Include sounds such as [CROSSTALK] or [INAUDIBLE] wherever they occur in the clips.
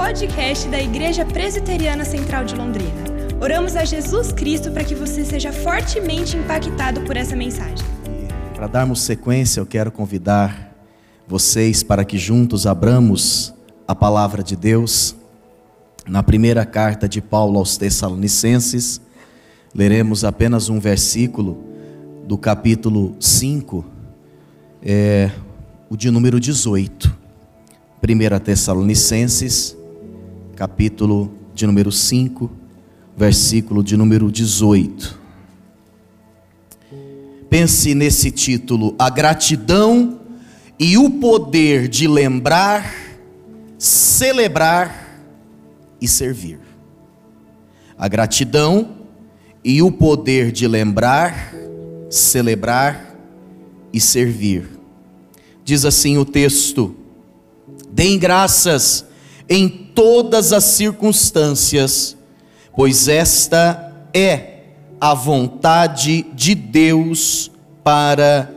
podcast da Igreja Presbiteriana Central de Londrina. Oramos a Jesus Cristo para que você seja fortemente impactado por essa mensagem. Para darmos sequência, eu quero convidar vocês para que juntos abramos a palavra de Deus na primeira carta de Paulo aos Tessalonicenses. Leremos apenas um versículo do capítulo 5, é, o de número 18. 1 Tessalonicenses, capítulo de número 5, versículo de número 18. Pense nesse título: A gratidão e o poder de lembrar, celebrar e servir. A gratidão e o poder de lembrar, celebrar e servir. Diz assim o texto: Deem graças em todas as circunstâncias, pois esta é a vontade de Deus para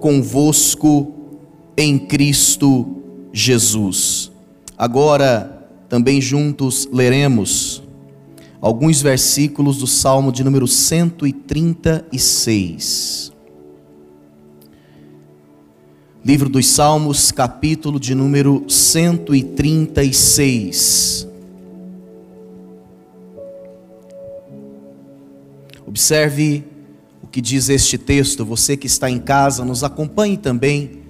convosco em Cristo Jesus. Agora, também juntos leremos alguns versículos do Salmo de número 136. Livro dos Salmos, capítulo de número 136. Observe o que diz este texto, você que está em casa, nos acompanhe também,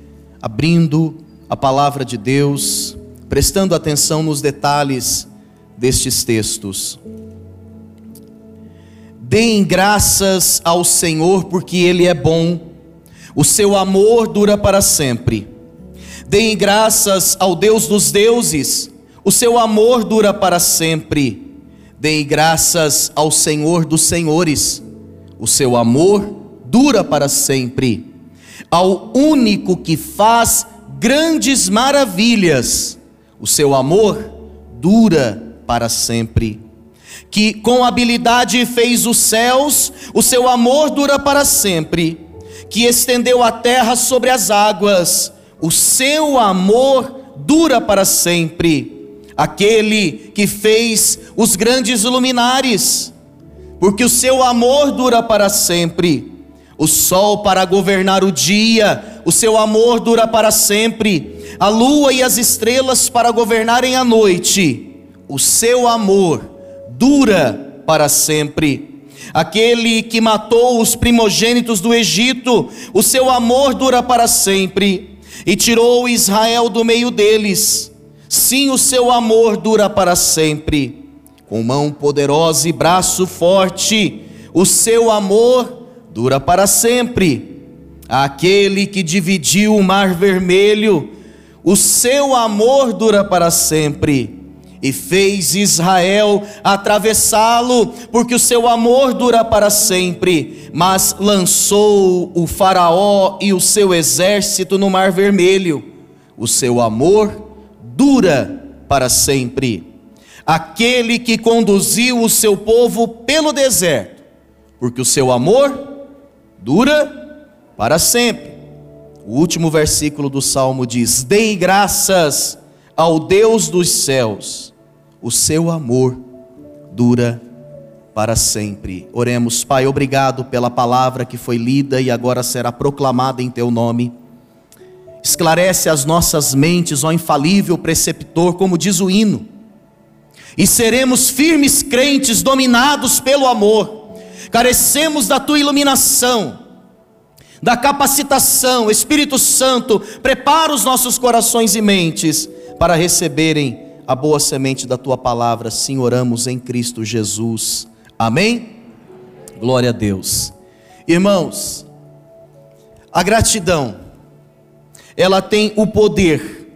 abrindo a palavra de Deus, prestando atenção nos detalhes destes textos. Deem graças ao Senhor, porque Ele é bom, o seu amor dura para sempre. Deem graças ao Deus dos deuses, o seu amor dura para sempre. Deem graças ao Senhor dos senhores, o seu amor dura para sempre. Ao único que faz grandes maravilhas, o seu amor dura para sempre que com habilidade fez os céus, o seu amor dura para sempre, que estendeu a terra sobre as águas, o seu amor dura para sempre, aquele que fez os grandes luminares, porque o seu amor dura para sempre, o sol para governar o dia, o seu amor dura para sempre, a lua e as estrelas para governarem a noite, o seu amor dura para sempre. Aquele que matou os primogênitos do Egito, o seu amor dura para sempre, e tirou Israel do meio deles. Sim, o seu amor dura para sempre. Com mão poderosa e braço forte, o seu amor dura para sempre. Aquele que dividiu o mar vermelho, o seu amor dura para sempre e fez Israel atravessá-lo, porque o seu amor dura para sempre, mas lançou o Faraó e o seu exército no Mar Vermelho. O seu amor dura para sempre. Aquele que conduziu o seu povo pelo deserto, porque o seu amor dura para sempre. O último versículo do salmo diz: Dei graças ao Deus dos céus o seu amor dura para sempre. Oremos, Pai, obrigado pela palavra que foi lida e agora será proclamada em teu nome. Esclarece as nossas mentes, ó infalível preceptor, como diz o hino, e seremos firmes crentes dominados pelo amor. Carecemos da tua iluminação, da capacitação, Espírito Santo, prepara os nossos corações e mentes para receberem a boa semente da tua palavra, sim, oramos em Cristo Jesus. Amém? Glória a Deus. Irmãos, a gratidão, ela tem o poder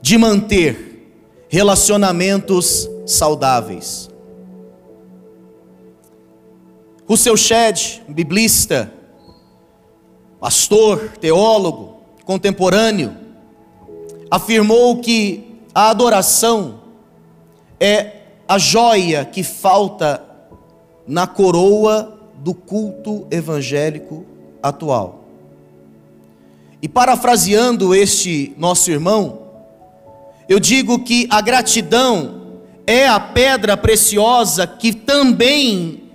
de manter relacionamentos saudáveis. O seu Shed, biblista, pastor, teólogo, contemporâneo, afirmou que a adoração é a joia que falta na coroa do culto evangélico atual. E parafraseando este nosso irmão, eu digo que a gratidão é a pedra preciosa que também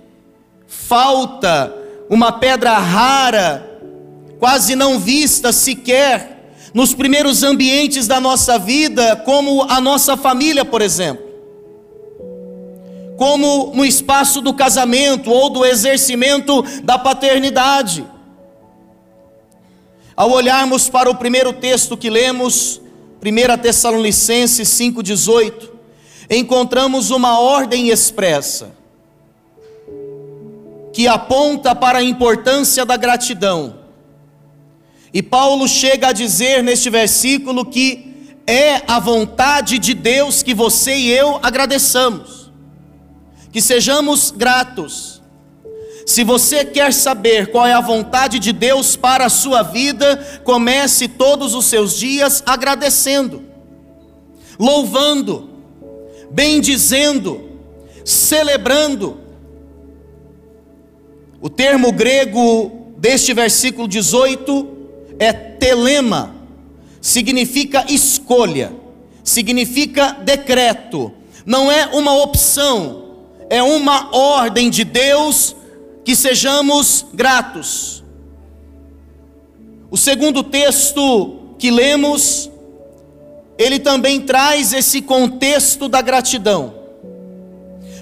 falta uma pedra rara, quase não vista sequer nos primeiros ambientes da nossa vida, como a nossa família, por exemplo. Como no espaço do casamento ou do exercimento da paternidade. Ao olharmos para o primeiro texto que lemos, 1 Tessalonicenses 5,18, encontramos uma ordem expressa que aponta para a importância da gratidão. E Paulo chega a dizer neste versículo que é a vontade de Deus que você e eu agradeçamos, que sejamos gratos. Se você quer saber qual é a vontade de Deus para a sua vida, comece todos os seus dias agradecendo, louvando, bendizendo, celebrando. O termo grego deste versículo 18 é telema, significa escolha, significa decreto, não é uma opção, é uma ordem de Deus que sejamos gratos. O segundo texto que lemos ele também traz esse contexto da gratidão,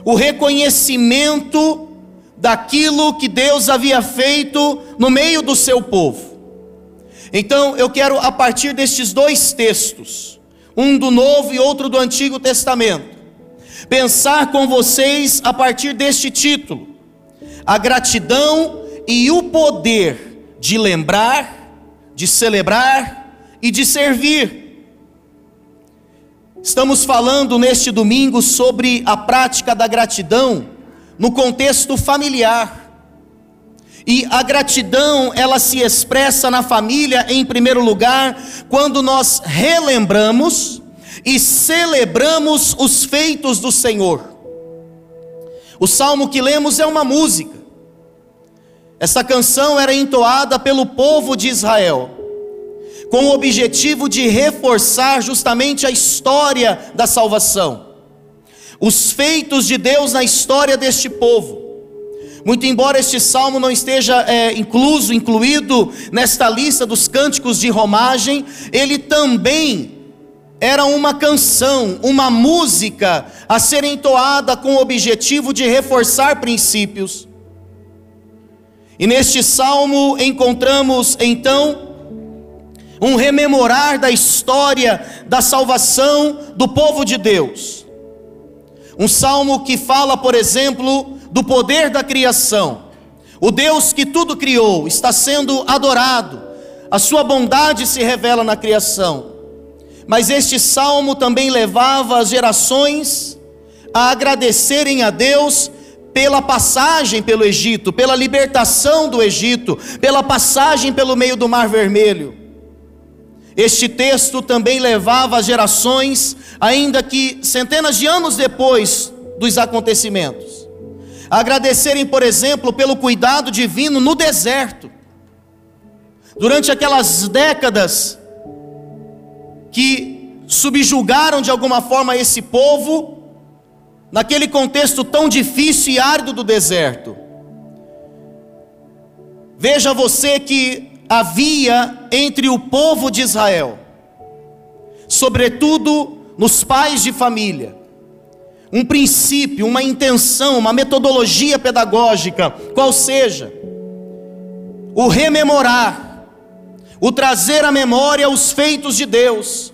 o reconhecimento daquilo que Deus havia feito no meio do seu povo. Então eu quero, a partir destes dois textos, um do Novo e outro do Antigo Testamento, pensar com vocês a partir deste título: a gratidão e o poder de lembrar, de celebrar e de servir. Estamos falando neste domingo sobre a prática da gratidão no contexto familiar. E a gratidão, ela se expressa na família em primeiro lugar, quando nós relembramos e celebramos os feitos do Senhor. O salmo que lemos é uma música. Essa canção era entoada pelo povo de Israel com o objetivo de reforçar justamente a história da salvação, os feitos de Deus na história deste povo. Muito embora este salmo não esteja é, incluso, incluído nesta lista dos cânticos de romagem, ele também era uma canção, uma música a ser entoada com o objetivo de reforçar princípios. E neste salmo encontramos então um rememorar da história da salvação do povo de Deus. Um salmo que fala, por exemplo, do poder da criação. O Deus que tudo criou está sendo adorado, a sua bondade se revela na criação. Mas este salmo também levava as gerações a agradecerem a Deus pela passagem pelo Egito, pela libertação do Egito, pela passagem pelo meio do Mar Vermelho. Este texto também levava as gerações, ainda que centenas de anos depois dos acontecimentos, agradecerem, por exemplo, pelo cuidado divino no deserto. Durante aquelas décadas que subjugaram de alguma forma esse povo, naquele contexto tão difícil e árido do deserto. Veja você que havia entre o povo de Israel, sobretudo nos pais de família, um princípio, uma intenção, uma metodologia pedagógica, qual seja, o rememorar, o trazer à memória os feitos de Deus,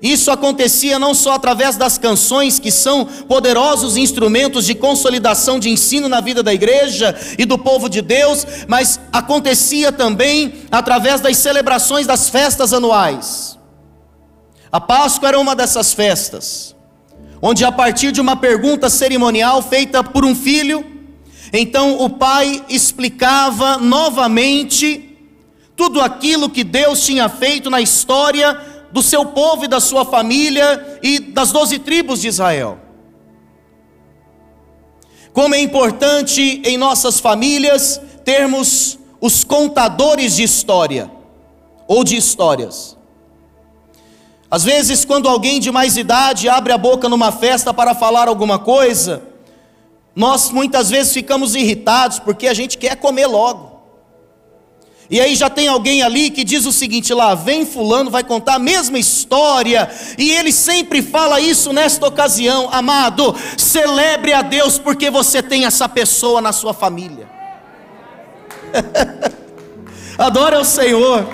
isso acontecia não só através das canções, que são poderosos instrumentos de consolidação de ensino na vida da igreja e do povo de Deus, mas acontecia também através das celebrações das festas anuais. A Páscoa era uma dessas festas, onde a partir de uma pergunta cerimonial feita por um filho, então o pai explicava novamente tudo aquilo que Deus tinha feito na história do seu povo e da sua família e das doze tribos de Israel. Como é importante em nossas famílias termos os contadores de história ou de histórias. Às vezes, quando alguém de mais idade abre a boca numa festa para falar alguma coisa, nós muitas vezes ficamos irritados porque a gente quer comer logo. E aí já tem alguém ali que diz o seguinte: lá vem Fulano, vai contar a mesma história, e ele sempre fala isso nesta ocasião, amado, celebre a Deus porque você tem essa pessoa na sua família. [LAUGHS] Adore ao Senhor.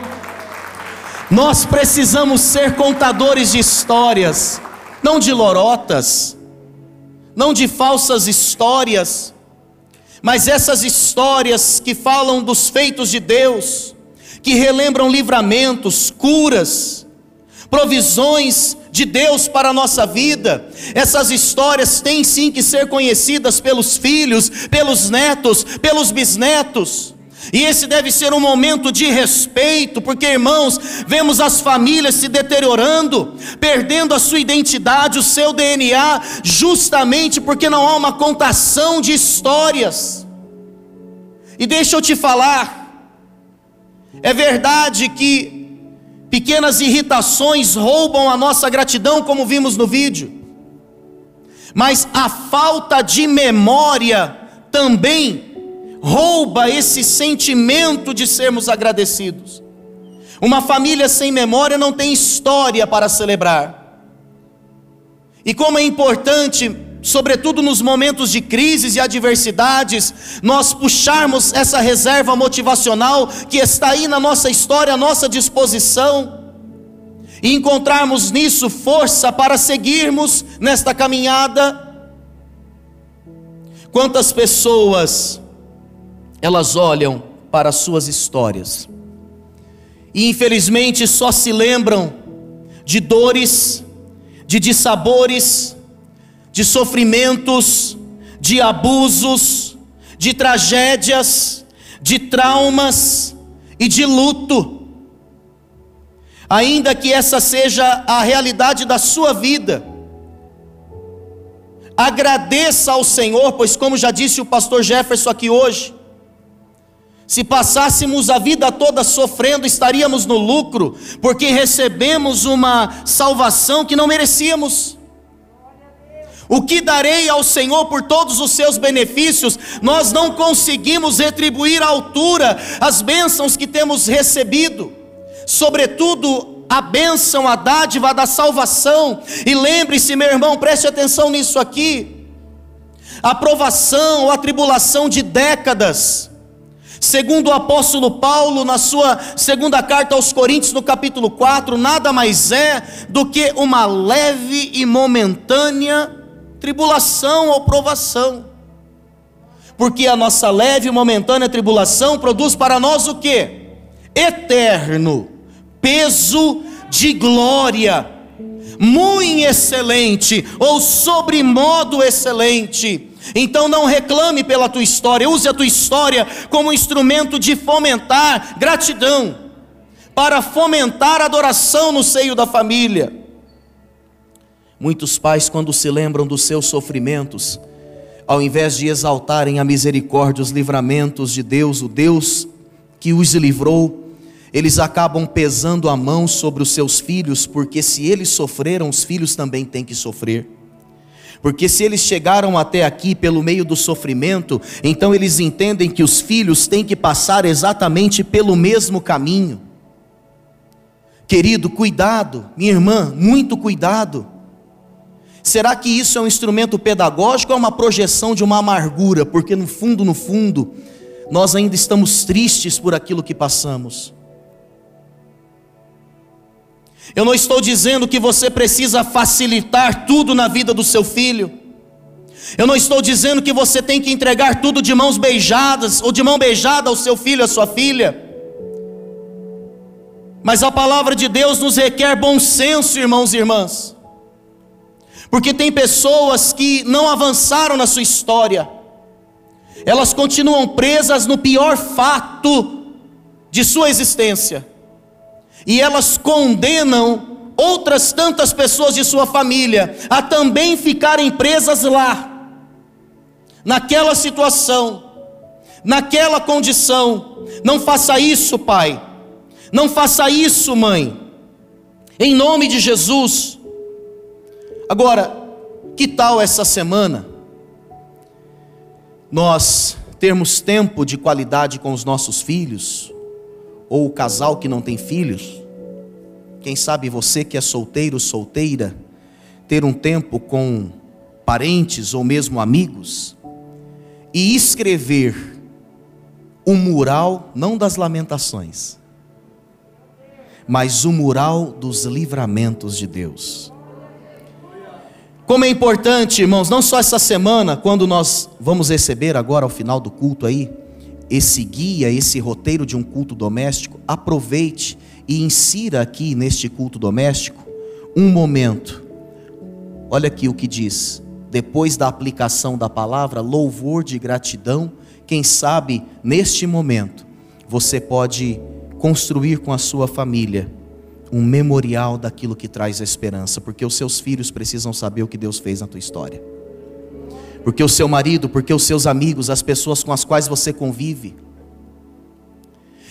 Nós precisamos ser contadores de histórias, não de lorotas, não de falsas histórias, mas essas histórias que falam dos feitos de Deus, que relembram livramentos, curas, provisões de Deus para a nossa vida, essas histórias têm sim que ser conhecidas pelos filhos, pelos netos, pelos bisnetos. E esse deve ser um momento de respeito, porque irmãos, vemos as famílias se deteriorando, perdendo a sua identidade, o seu DNA, justamente porque não há uma contação de histórias. E deixa eu te falar, é verdade que pequenas irritações roubam a nossa gratidão, como vimos no vídeo, mas a falta de memória também rouba esse sentimento de sermos agradecidos. Uma família sem memória não tem história para celebrar. E como é importante, sobretudo nos momentos de crises e adversidades, nós puxarmos essa reserva motivacional que está aí na nossa história, à nossa disposição, e encontrarmos nisso força para seguirmos nesta caminhada. Quantas pessoas elas olham para as suas histórias e infelizmente só se lembram de dores, de dissabores, de sofrimentos, de abusos, de tragédias, de traumas e de luto. Ainda que essa seja a realidade da sua vida, agradeça ao Senhor, pois, como já disse o pastor Jefferson aqui hoje, se passássemos a vida toda sofrendo, estaríamos no lucro, porque recebemos uma salvação que não merecíamos. O que darei ao Senhor por todos os seus benefícios? Nós não conseguimos retribuir à altura as bênçãos que temos recebido, sobretudo a bênção, a dádiva da salvação. E lembre-se, meu irmão, preste atenção nisso aqui. A provação ou a tribulação de décadas Segundo o apóstolo Paulo, na sua segunda carta aos Coríntios, no capítulo 4, nada mais é do que uma leve e momentânea tribulação ou provação. Porque a nossa leve e momentânea tribulação produz para nós o que? Eterno peso de glória, muito excelente, ou sobremodo excelente então não reclame pela tua história, use a tua história como instrumento de fomentar gratidão, para fomentar adoração no seio da família. Muitos pais, quando se lembram dos seus sofrimentos, ao invés de exaltarem a misericórdia, os livramentos de Deus, o Deus que os livrou, eles acabam pesando a mão sobre os seus filhos, porque se eles sofreram, os filhos também têm que sofrer. Porque se eles chegaram até aqui pelo meio do sofrimento, então eles entendem que os filhos têm que passar exatamente pelo mesmo caminho. Querido, cuidado, minha irmã, muito cuidado. Será que isso é um instrumento pedagógico ou é uma projeção de uma amargura? Porque no fundo, no fundo, nós ainda estamos tristes por aquilo que passamos. Eu não estou dizendo que você precisa facilitar tudo na vida do seu filho. Eu não estou dizendo que você tem que entregar tudo de mãos beijadas ou de mão beijada ao seu filho, à sua filha. Mas a palavra de Deus nos requer bom senso, irmãos e irmãs. Porque tem pessoas que não avançaram na sua história. Elas continuam presas no pior fato de sua existência e elas condenam outras tantas pessoas de sua família a também ficarem presas lá, naquela situação, naquela condição. Não faça isso, pai. Não faça isso, mãe. Em nome de Jesus. Agora, que tal essa semana nós termos tempo de qualidade com os nossos filhos, ou o casal que não tem filhos? Quem sabe você que é solteiro, solteira, ter um tempo com parentes ou mesmo amigos e escrever o mural não das lamentações, mas o mural dos livramentos de Deus. Como é importante, irmãos, não só essa semana, quando nós vamos receber agora ao final do culto aí, esse guia, esse roteiro de um culto doméstico, aproveite e insira aqui neste culto doméstico um momento. Olha aqui o que diz: depois da aplicação da palavra, louvor de gratidão, quem sabe neste momento você pode construir com a sua família um memorial daquilo que traz a esperança, porque os seus filhos precisam saber o que Deus fez na tua história. Porque o seu marido, porque os seus amigos, as pessoas com as quais você convive.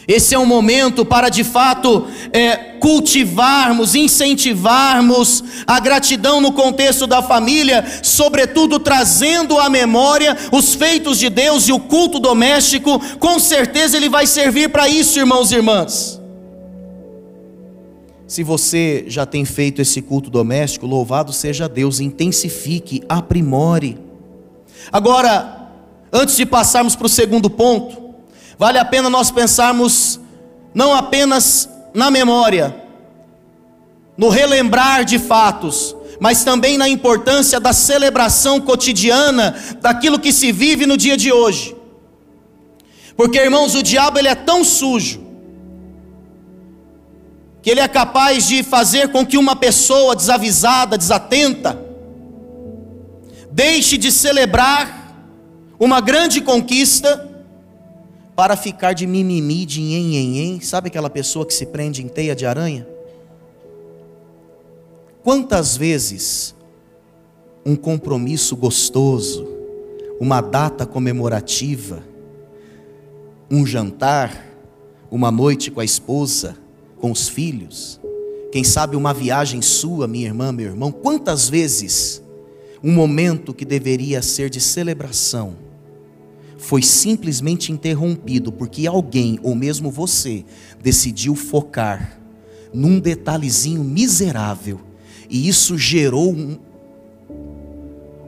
Esse é um momento para de fato é, cultivarmos, incentivarmos a gratidão no contexto da família, sobretudo trazendo à memória os feitos de Deus e o culto doméstico, com certeza ele vai servir para isso, irmãos e irmãs. Se você já tem feito esse culto doméstico, louvado seja Deus, intensifique, aprimore. Agora, antes de passarmos para o segundo ponto, vale a pena nós pensarmos não apenas na memória, no relembrar de fatos, mas também na importância da celebração cotidiana daquilo que se vive no dia de hoje. Porque, irmãos, o diabo ele é tão sujo, que ele é capaz de fazer com que uma pessoa desavisada, desatenta, deixe de celebrar uma grande conquista para ficar de mimimi, de nhenhenhen, sabe aquela pessoa que se prende em teia de aranha? Quantas vezes um compromisso gostoso, uma data comemorativa, um jantar, uma noite com a esposa, com os filhos, quem sabe uma viagem sua, minha irmã, meu irmão, quantas vezes um momento que deveria ser de celebração. Foi simplesmente interrompido porque alguém, ou mesmo você, decidiu focar num detalhezinho miserável. E isso gerou um,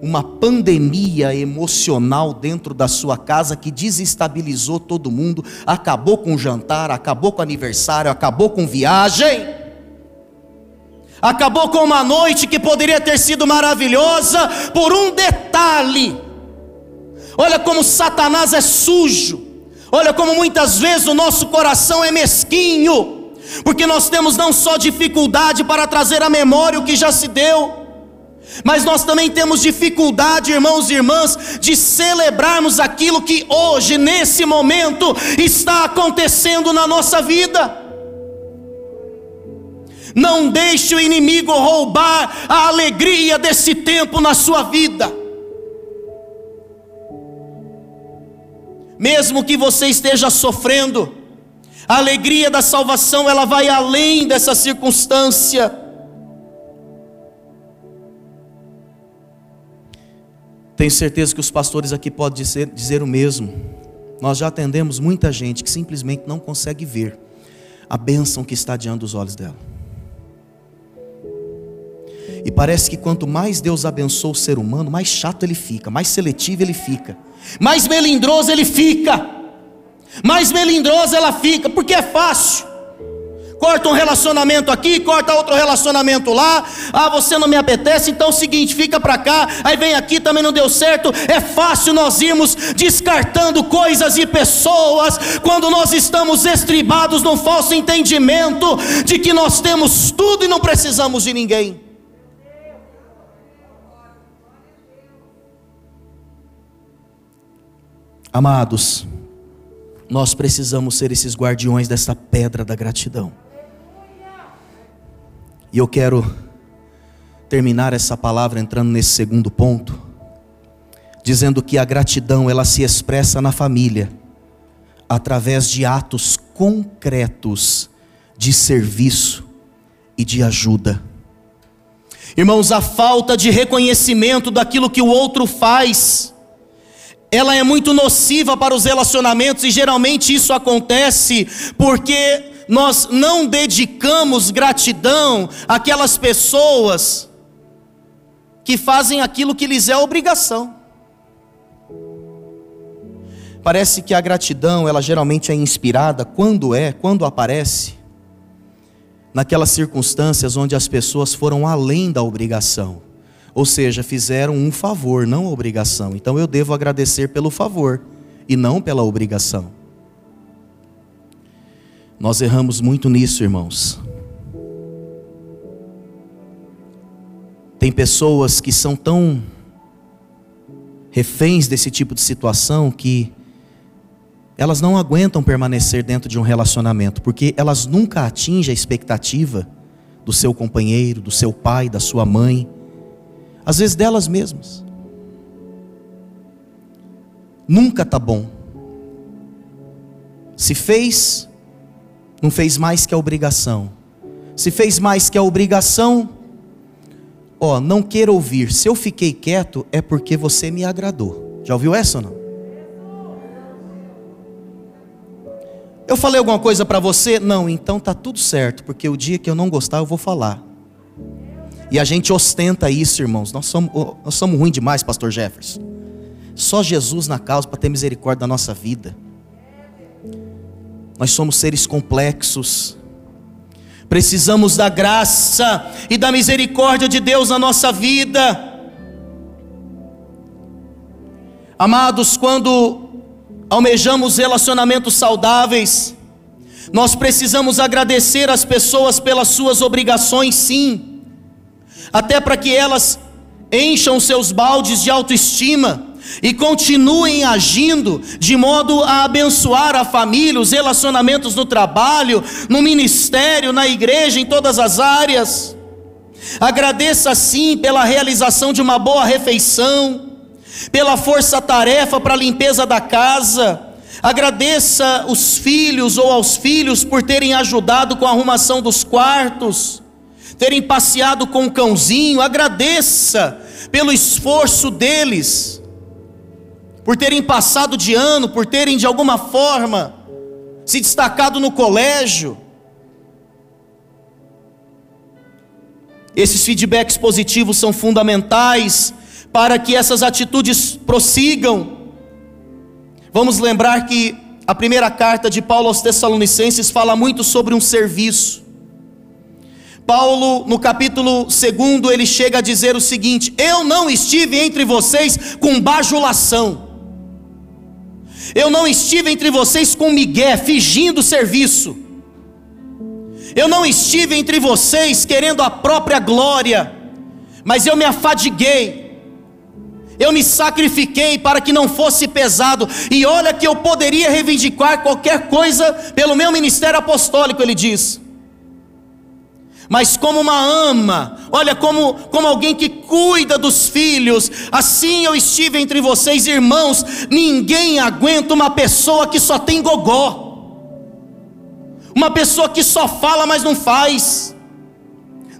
uma pandemia emocional dentro da sua casa que desestabilizou todo mundo, acabou com o jantar, acabou com o aniversário, acabou com viagem, acabou com uma noite que poderia ter sido maravilhosa por um detalhe. Olha como Satanás é sujo, olha como muitas vezes o nosso coração é mesquinho, porque nós temos não só dificuldade para trazer à memória o que já se deu, mas nós também temos dificuldade, irmãos e irmãs, de celebrarmos aquilo que hoje, nesse momento, está acontecendo na nossa vida. Não deixe o inimigo roubar a alegria desse tempo na sua vida. Mesmo que você esteja sofrendo, a alegria da salvação ela vai além dessa circunstância. Tenho certeza que os pastores aqui podem dizer, dizer o mesmo. Nós já atendemos muita gente que simplesmente não consegue ver a bênção que está diante dos olhos dela. E parece que quanto mais Deus abençoa o ser humano, mais chato ele fica, mais seletivo ele fica, mais melindroso ele fica, mais melindrosa ela fica, porque é fácil corta um relacionamento aqui, corta outro relacionamento lá. Ah, você não me apetece, então é o seguinte, fica para cá, aí vem aqui, também não deu certo. É fácil nós irmos descartando coisas e pessoas quando nós estamos estribados num falso entendimento de que nós temos tudo e não precisamos de ninguém. Amados, nós precisamos ser esses guardiões dessa pedra da gratidão. E eu quero terminar essa palavra entrando nesse segundo ponto, dizendo que a gratidão ela se expressa na família através de atos concretos de serviço e de ajuda. Irmãos, a falta de reconhecimento daquilo que o outro faz, ela é muito nociva para os relacionamentos e geralmente isso acontece porque nós não dedicamos gratidão àquelas pessoas que fazem aquilo que lhes é obrigação. Parece que a gratidão, ela geralmente é inspirada quando é, quando aparece, naquelas circunstâncias onde as pessoas foram além da obrigação, ou seja, fizeram um favor, não obrigação. Então eu devo agradecer pelo favor e não pela obrigação. Nós erramos muito nisso, irmãos. Tem pessoas que são tão reféns desse tipo de situação que elas não aguentam permanecer dentro de um relacionamento, porque elas nunca atingem a expectativa do seu companheiro, do seu pai, da sua mãe, às vezes delas mesmas. Nunca tá bom. Se fez, não fez mais que a obrigação. Se fez mais que a obrigação, ó, não queira ouvir. Se eu fiquei quieto é porque você me agradou. Já ouviu essa ou não? Eu falei alguma coisa para você? Não, então tá tudo certo, porque o dia que eu não gostar eu vou falar. E a gente ostenta isso, irmãos. Nós somos, nós somos ruins demais, pastor Jefferson. Só Jesus na causa para ter misericórdia da nossa vida. Nós somos seres complexos. Precisamos da graça e da misericórdia de Deus na nossa vida. Amados, quando almejamos relacionamentos saudáveis, nós precisamos agradecer as pessoas pelas suas obrigações, sim, até para que elas encham seus baldes de autoestima e continuem agindo de modo a abençoar a família, os relacionamentos no trabalho, no ministério, na igreja, em todas as áreas. Agradeça sim pela realização de uma boa refeição pela força-tarefa para a limpeza da casa. Agradeça os filhos ou aos filhos por terem ajudado com a arrumação dos quartos, terem passeado com o cãozinho. Agradeça pelo esforço deles, por terem passado de ano, por terem de alguma forma se destacado no colégio. Esses feedbacks positivos são fundamentais para que essas atitudes prossigam. Vamos lembrar que a primeira carta de Paulo aos Tessalonicenses fala muito sobre um serviço. Paulo, no capítulo 2, ele chega a dizer o seguinte: Eu não estive entre vocês com bajulação, eu não estive entre vocês com migué, fingindo serviço, eu não estive entre vocês querendo a própria glória, mas eu me afadiguei, eu me sacrifiquei para que não fosse pesado, e olha que eu poderia reivindicar qualquer coisa pelo meu ministério apostólico, ele diz. Mas como uma ama, olha, como, como alguém que cuida dos filhos, assim eu estive entre vocês, irmãos. Ninguém aguenta uma pessoa que só tem gogó, uma pessoa que só fala, mas não faz.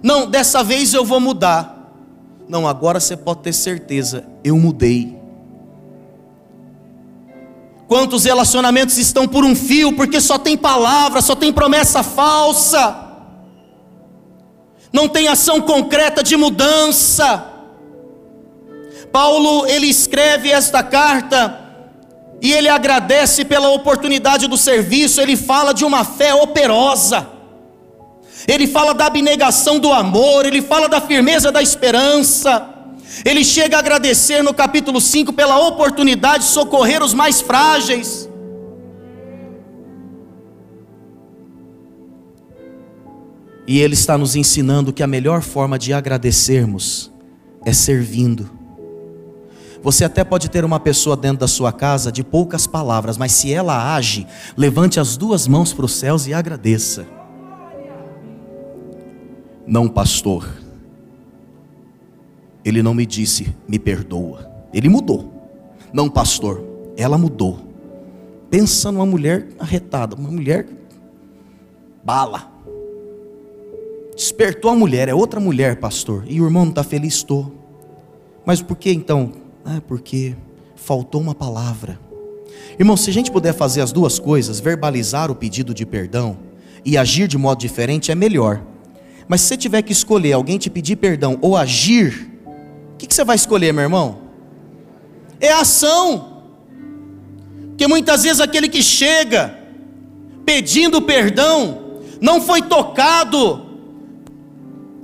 Não, dessa vez eu vou mudar. Não, agora você pode ter certeza, eu mudei. Quantos relacionamentos estão por um fio porque só tem palavra, só tem promessa falsa, não tem ação concreta de mudança. Paulo, ele escreve esta carta e ele agradece pela oportunidade do serviço, ele fala de uma fé operosa ele fala da abnegação do amor, ele fala da firmeza da esperança. Ele chega a agradecer no capítulo 5 pela oportunidade de socorrer os mais frágeis. E ele está nos ensinando que a melhor forma de agradecermos é servindo. Você até pode ter uma pessoa dentro da sua casa de poucas palavras, mas se ela age, levante as duas mãos para os céus e agradeça não pastor. Ele não me disse, me perdoa. Ele mudou. Não pastor, ela mudou. Pensa numa mulher arretada, uma mulher bala. Despertou a mulher, é outra mulher, pastor. E o irmão não está feliz? Estou. Mas por que então? Ah, porque faltou uma palavra. Irmão, se a gente puder fazer as duas coisas, verbalizar o pedido de perdão e agir de modo diferente, é melhor. Mas se você tiver que escolher alguém te pedir perdão ou agir, o que, que você vai escolher, meu irmão? É ação. Porque muitas vezes aquele que chega pedindo perdão não foi tocado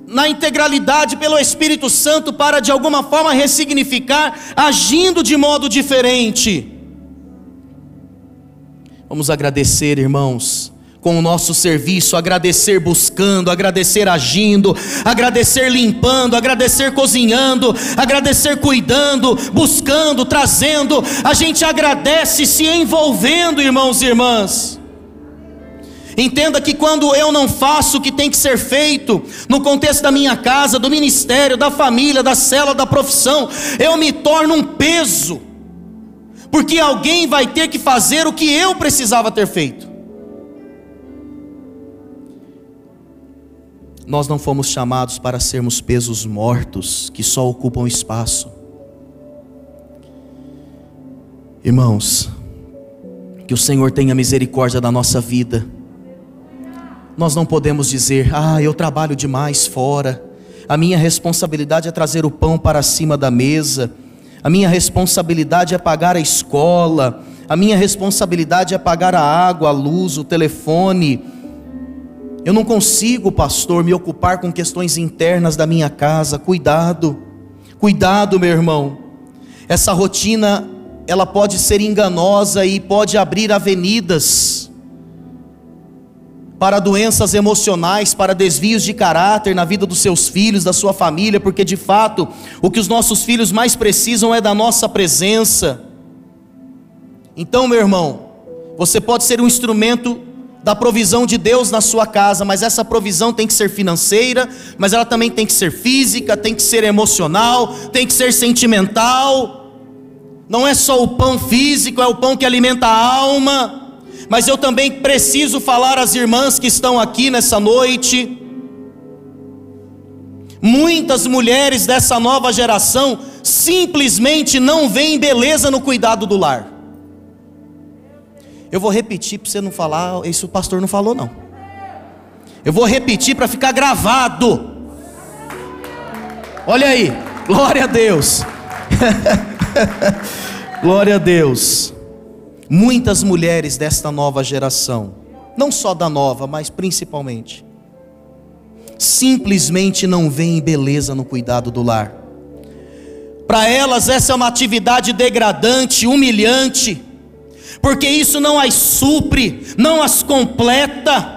na integralidade pelo Espírito Santo para de alguma forma ressignificar, agindo de modo diferente. Vamos agradecer, irmãos, com o nosso serviço, agradecer buscando, agradecer agindo, agradecer limpando, agradecer cozinhando, agradecer cuidando, buscando, trazendo. A gente agradece se envolvendo, irmãos e irmãs. Entenda que quando eu não faço o que tem que ser feito, no contexto da minha casa, do ministério, da família, da cela, da profissão, eu me torno um peso porque alguém vai ter que fazer o que eu precisava ter feito. Nós não fomos chamados para sermos pesos mortos que só ocupam espaço. Irmãos, que o Senhor tenha misericórdia da nossa vida. Nós não podemos dizer, ah, eu trabalho demais fora, a minha responsabilidade é trazer o pão para cima da mesa a minha responsabilidade é pagar a escola, a minha responsabilidade é pagar a água, a luz, o telefone. Eu não consigo, pastor, me ocupar com questões internas da minha casa. Cuidado, cuidado, meu irmão. Essa rotina, ela pode ser enganosa e pode abrir avenidas para doenças emocionais, para desvios de caráter na vida dos seus filhos, da sua família, porque de fato o que os nossos filhos mais precisam é da nossa presença. Então, meu irmão, você pode ser um instrumento da provisão de Deus na sua casa, mas essa provisão tem que ser financeira, mas ela também tem que ser física, tem que ser emocional, tem que ser sentimental. Não é só o pão físico, é o pão que alimenta a alma mas eu também preciso falar às irmãs que estão aqui nessa noite. Muitas mulheres dessa nova geração simplesmente não veem beleza no cuidado do lar. Eu vou repetir para você não falar, isso o pastor não falou, não. Eu vou repetir para ficar gravado. Olha aí, glória a Deus. [LAUGHS] glória a Deus. Muitas mulheres desta nova geração, não só da nova, mas principalmente, simplesmente não veem beleza no cuidado do lar. Para elas, essa é uma atividade degradante, humilhante, porque isso não as supre, não as completa.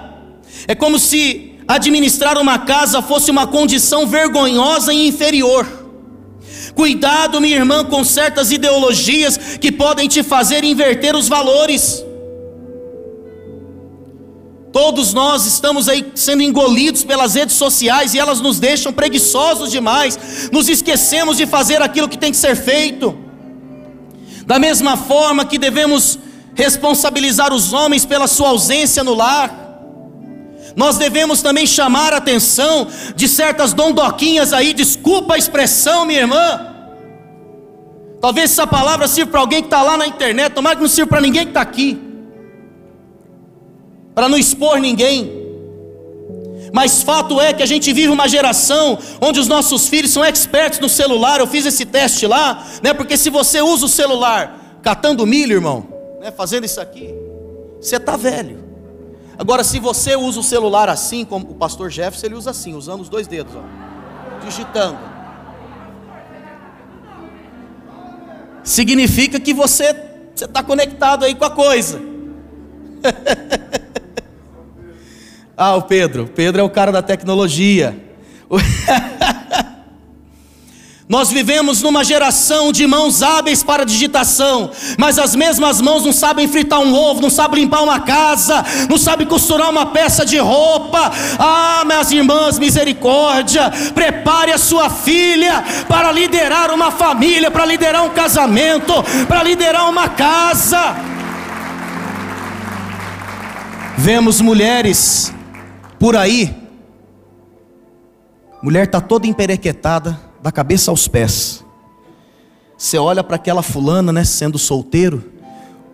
É como se administrar uma casa fosse uma condição vergonhosa e inferior. Cuidado, minha irmã, com certas ideologias que podem te fazer inverter os valores. Todos nós estamos aí sendo engolidos pelas redes sociais e elas nos deixam preguiçosos demais, nos esquecemos de fazer aquilo que tem que ser feito. Da mesma forma que devemos responsabilizar os homens pela sua ausência no lar, nós devemos também chamar a atenção de certas dondoquinhas aí, desculpa a expressão, minha irmã. Talvez essa palavra sirva para alguém que está lá na internet, tomara que não sirva para ninguém que está aqui, para não expor ninguém. Mas fato é que a gente vive uma geração onde os nossos filhos são expertos no celular. Eu fiz esse teste lá, né? Porque se você usa o celular catando milho, irmão, né? Fazendo isso aqui, você está velho. Agora, se você usa o celular assim, como o pastor Jefferson, ele usa assim, usando os dois dedos, ó, digitando. Significa que você está conectado aí com a coisa. [LAUGHS] ah, o Pedro. Pedro é o cara da tecnologia. [LAUGHS] Nós vivemos numa geração de mãos hábeis para digitação, mas as mesmas mãos não sabem fritar um ovo, não sabem limpar uma casa, não sabem costurar uma peça de roupa. Ah, minhas irmãs, misericórdia, prepare a sua filha para liderar uma família, para liderar um casamento, para liderar uma casa. Vemos mulheres por aí Mulher está toda emperequetada, da cabeça aos pés. Você olha para aquela fulana, né, sendo solteiro,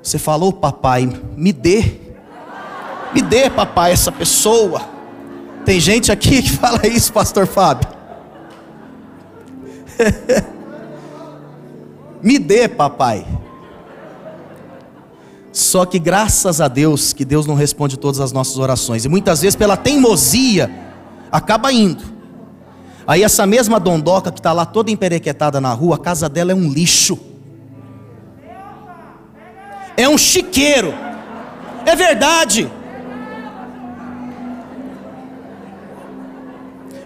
você falou, papai, me dê, me dê, papai, essa pessoa. Tem gente aqui que fala isso, pastor Fábio. [LAUGHS] me dê, papai. Só que graças a Deus que Deus não responde todas as nossas orações. E muitas vezes pela teimosia acaba indo. Aí essa mesma dondoca que está lá toda emperequetada na rua, a casa dela é um lixo. É um chiqueiro. É verdade.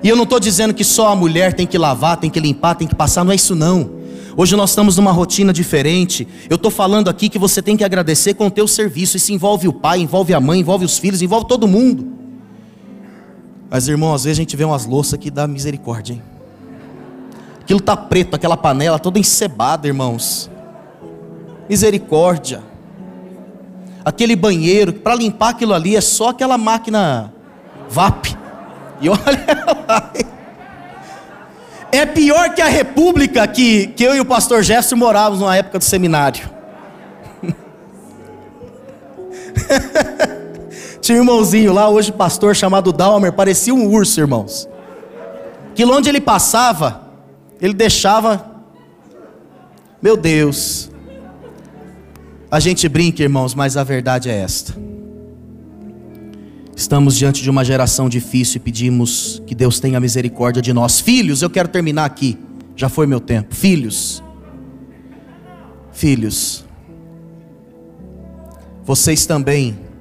E eu não estou dizendo que só a mulher tem que lavar, tem que limpar, tem que passar, não é isso não. Hoje nós estamos numa rotina diferente. Eu estou falando aqui que você tem que agradecer com o teu serviço. Isso envolve o pai, envolve a mãe, envolve os filhos, envolve todo mundo. Mas irmão, às vezes a gente vê umas louças que dá misericórdia, hein? Aquilo tá preto, aquela panela toda encebada, irmãos. Misericórdia. Aquele banheiro, para limpar aquilo ali é só aquela máquina VAP. E olha [LAUGHS] lá. É pior que a república que, que eu e o pastor Jefferson morávamos na época do seminário. [LAUGHS] Tinha um irmãozinho lá, hoje pastor, chamado Dalmer, parecia um urso, irmãos. Que onde ele passava, ele deixava. Meu Deus. A gente brinca, irmãos, mas a verdade é esta. Estamos diante de uma geração difícil e pedimos que Deus tenha misericórdia de nós. Filhos, eu quero terminar aqui. Já foi meu tempo. Filhos. Filhos. Vocês também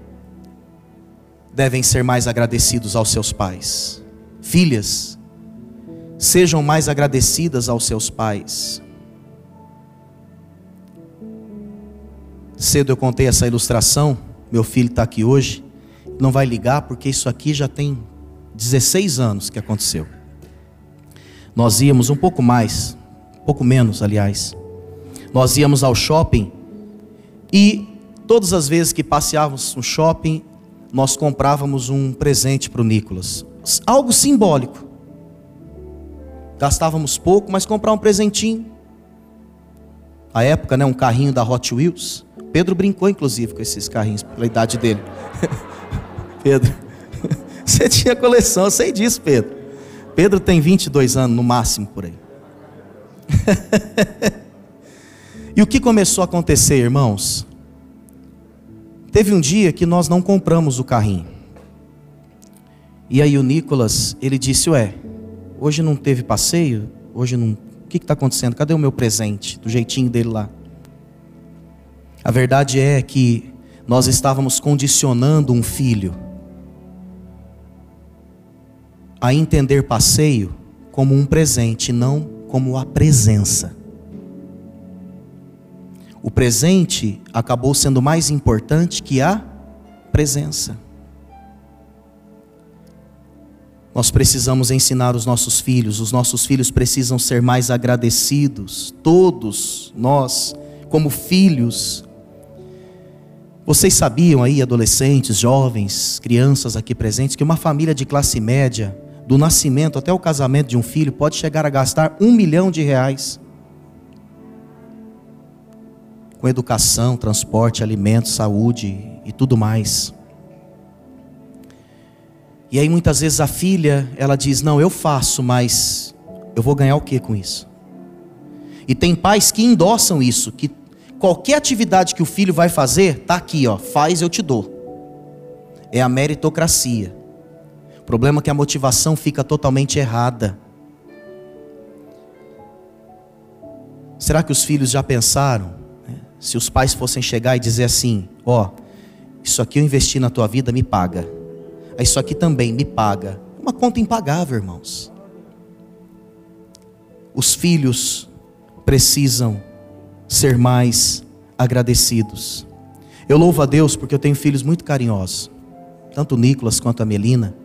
devem ser mais agradecidos aos seus pais. Filhas, sejam mais agradecidas aos seus pais. Cedo eu contei essa ilustração. Meu filho está aqui hoje não vai ligar porque isso aqui já tem 16 anos que aconteceu. Nós íamos um pouco mais, um pouco menos, aliás. Nós íamos ao shopping e todas as vezes que passeávamos no shopping, nós comprávamos um presente para o Nicolas. Algo simbólico. Gastávamos pouco, mas comprar um presentinho. A época, né, um carrinho da Hot Wheels. Pedro brincou, inclusive, com esses carrinhos, pela idade dele. [LAUGHS] Pedro. [LAUGHS] Você tinha coleção, eu sei disso, Pedro. Pedro tem 22 anos no máximo por aí. [LAUGHS] e o que começou a acontecer, irmãos? Teve um dia que nós não compramos o carrinho. E aí o Nicolas, ele disse: Ué, hoje não teve passeio? Hoje não. O que está acontecendo? Cadê o meu presente? Do jeitinho dele lá. A verdade é que nós estávamos condicionando um filho a entender passeio como um presente, não como a presença. O presente acabou sendo mais importante que a presença. Nós precisamos ensinar os nossos filhos, os nossos filhos precisam ser mais agradecidos, todos nós, como filhos. Vocês sabiam aí, adolescentes, jovens, crianças aqui presentes, que uma família de classe média do nascimento até o casamento de um filho, pode chegar a gastar um milhão de reais. Com educação, transporte, alimentos, saúde e tudo mais. E aí muitas vezes a filha, ela diz: "Não, eu faço, mas eu vou ganhar o que com isso?" E tem pais que endossam isso, que qualquer atividade que o filho vai fazer, tá aqui, ó, faz eu te dou. É a meritocracia. O problema é que a motivação fica totalmente errada. Será que os filhos já pensaram? Se os pais fossem chegar e dizer assim: Ó, oh, isso aqui eu investi na tua vida, me paga. Isso aqui também me paga. Uma conta impagável, irmãos. Os filhos precisam ser mais agradecidos. Eu louvo a Deus porque eu tenho filhos muito carinhosos, tanto o Nicolas quanto a Melina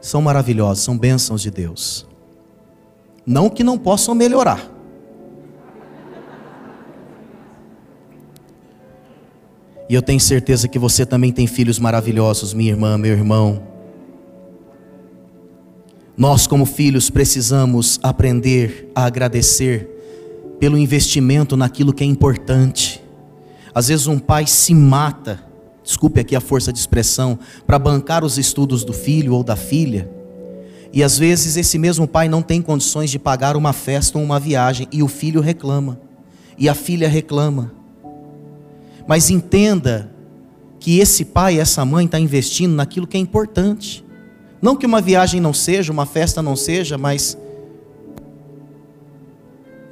são maravilhosos, são bênçãos de Deus. Não que não possam melhorar. E eu tenho certeza que você também tem filhos maravilhosos, minha irmã, meu irmão. Nós, como filhos, precisamos aprender a agradecer pelo investimento naquilo que é importante. Às vezes, um pai se mata, desculpe aqui a força de expressão, para bancar os estudos do filho ou da filha. E às vezes, esse mesmo pai não tem condições de pagar uma festa ou uma viagem, e o filho reclama, e a filha reclama. Mas entenda que esse pai, essa mãe está investindo naquilo que é importante. Não que uma viagem não seja, uma festa não seja, mas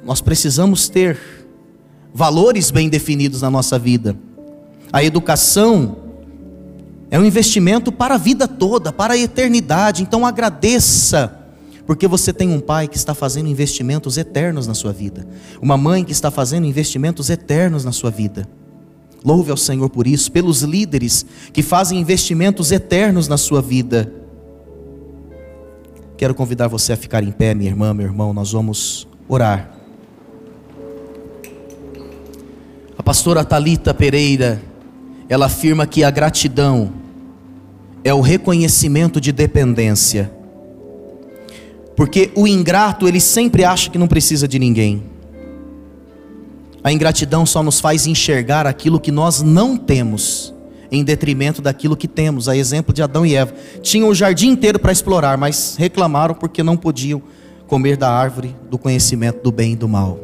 nós precisamos ter valores bem definidos na nossa vida. A educação é um investimento para a vida toda, para a eternidade. Então agradeça, porque você tem um pai que está fazendo investimentos eternos na sua vida, uma mãe que está fazendo investimentos eternos na sua vida. Louve ao Senhor por isso, pelos líderes que fazem investimentos eternos na sua vida. Quero convidar você a ficar em pé, minha irmã, meu irmão, nós vamos orar. A pastora Talita Pereira, ela afirma que a gratidão é o reconhecimento de dependência. Porque o ingrato, ele sempre acha que não precisa de ninguém. A ingratidão só nos faz enxergar aquilo que nós não temos em detrimento daquilo que temos. A exemplo de Adão e Eva. Tinham o jardim inteiro para explorar, mas reclamaram porque não podiam comer da árvore do conhecimento do bem e do mal.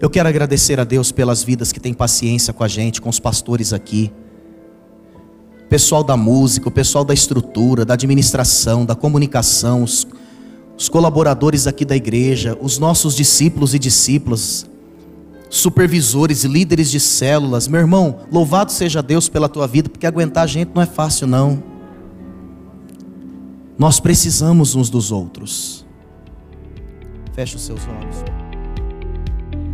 Eu quero agradecer a Deus pelas vidas que têm paciência com a gente, com os pastores aqui. Pessoal da música, o pessoal da estrutura, da administração, da comunicação, os, os colaboradores aqui da igreja, os nossos discípulos e discípulas, supervisores e líderes de células. Meu irmão, louvado seja Deus pela tua vida, porque aguentar a gente não é fácil, não. Nós precisamos uns dos outros. Feche os seus olhos.